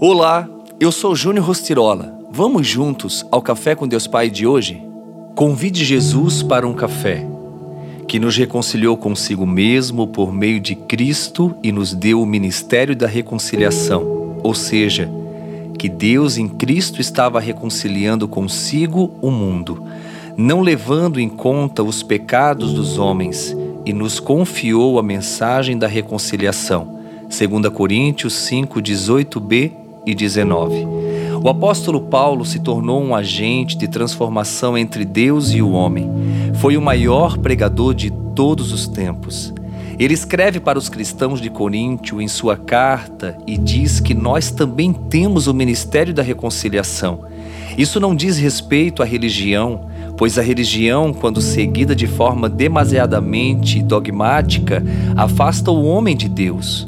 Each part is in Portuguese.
Olá, eu sou Júnior Rostirola. Vamos juntos ao Café com Deus Pai de hoje? Convide Jesus para um café, que nos reconciliou consigo mesmo por meio de Cristo e nos deu o ministério da reconciliação, ou seja, que Deus em Cristo estava reconciliando consigo o mundo, não levando em conta os pecados dos homens, e nos confiou a mensagem da reconciliação. 2 Coríntios 5, 18b e 19. O apóstolo Paulo se tornou um agente de transformação entre Deus e o homem. Foi o maior pregador de todos os tempos. Ele escreve para os cristãos de Coríntio em sua carta e diz que nós também temos o ministério da reconciliação. Isso não diz respeito à religião, pois a religião, quando seguida de forma demasiadamente dogmática, afasta o homem de Deus.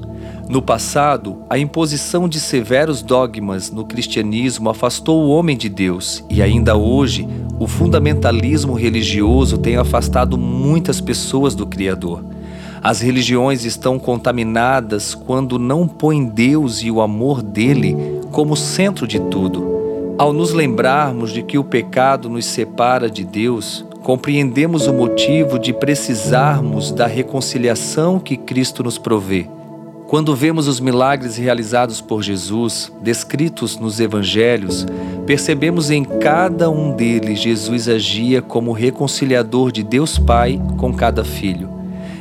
No passado, a imposição de severos dogmas no cristianismo afastou o homem de Deus, e ainda hoje, o fundamentalismo religioso tem afastado muitas pessoas do Criador. As religiões estão contaminadas quando não põem Deus e o amor dele como centro de tudo. Ao nos lembrarmos de que o pecado nos separa de Deus, compreendemos o motivo de precisarmos da reconciliação que Cristo nos provê. Quando vemos os milagres realizados por Jesus, descritos nos evangelhos, percebemos em cada um deles Jesus agia como reconciliador de Deus Pai com cada filho.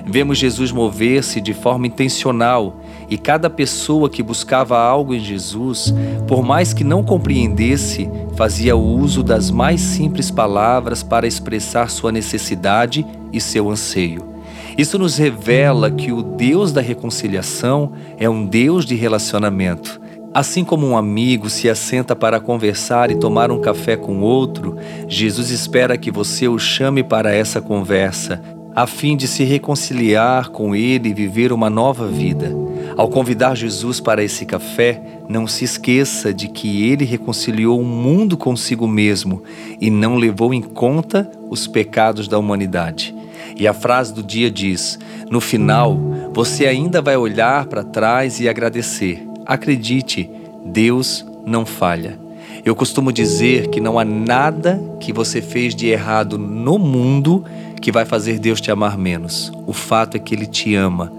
Vemos Jesus mover-se de forma intencional e cada pessoa que buscava algo em Jesus, por mais que não compreendesse, fazia uso das mais simples palavras para expressar sua necessidade e seu anseio. Isso nos revela que o Deus da reconciliação é um Deus de relacionamento. Assim como um amigo se assenta para conversar e tomar um café com outro, Jesus espera que você o chame para essa conversa, a fim de se reconciliar com Ele e viver uma nova vida. Ao convidar Jesus para esse café, não se esqueça de que Ele reconciliou o mundo consigo mesmo e não levou em conta os pecados da humanidade. E a frase do dia diz: No final, você ainda vai olhar para trás e agradecer. Acredite, Deus não falha. Eu costumo dizer que não há nada que você fez de errado no mundo que vai fazer Deus te amar menos. O fato é que Ele te ama.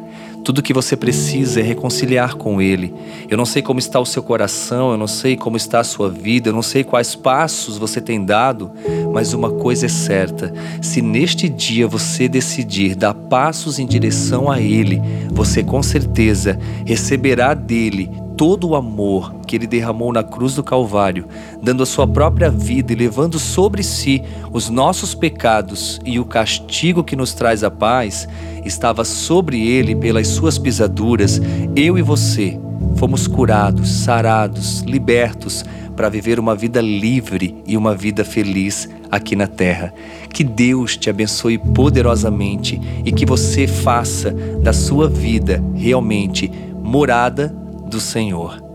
Tudo que você precisa é reconciliar com Ele. Eu não sei como está o seu coração, eu não sei como está a sua vida, eu não sei quais passos você tem dado, mas uma coisa é certa: se neste dia você decidir dar passos em direção a Ele, você com certeza receberá dele todo o amor que ele derramou na cruz do Calvário, dando a sua própria vida e levando sobre si os nossos pecados e o castigo que nos traz a paz, estava sobre ele pelas suas pisaduras, eu e você fomos curados, sarados, libertos para viver uma vida livre e uma vida feliz aqui na terra. Que Deus te abençoe poderosamente e que você faça da sua vida realmente morada do Senhor.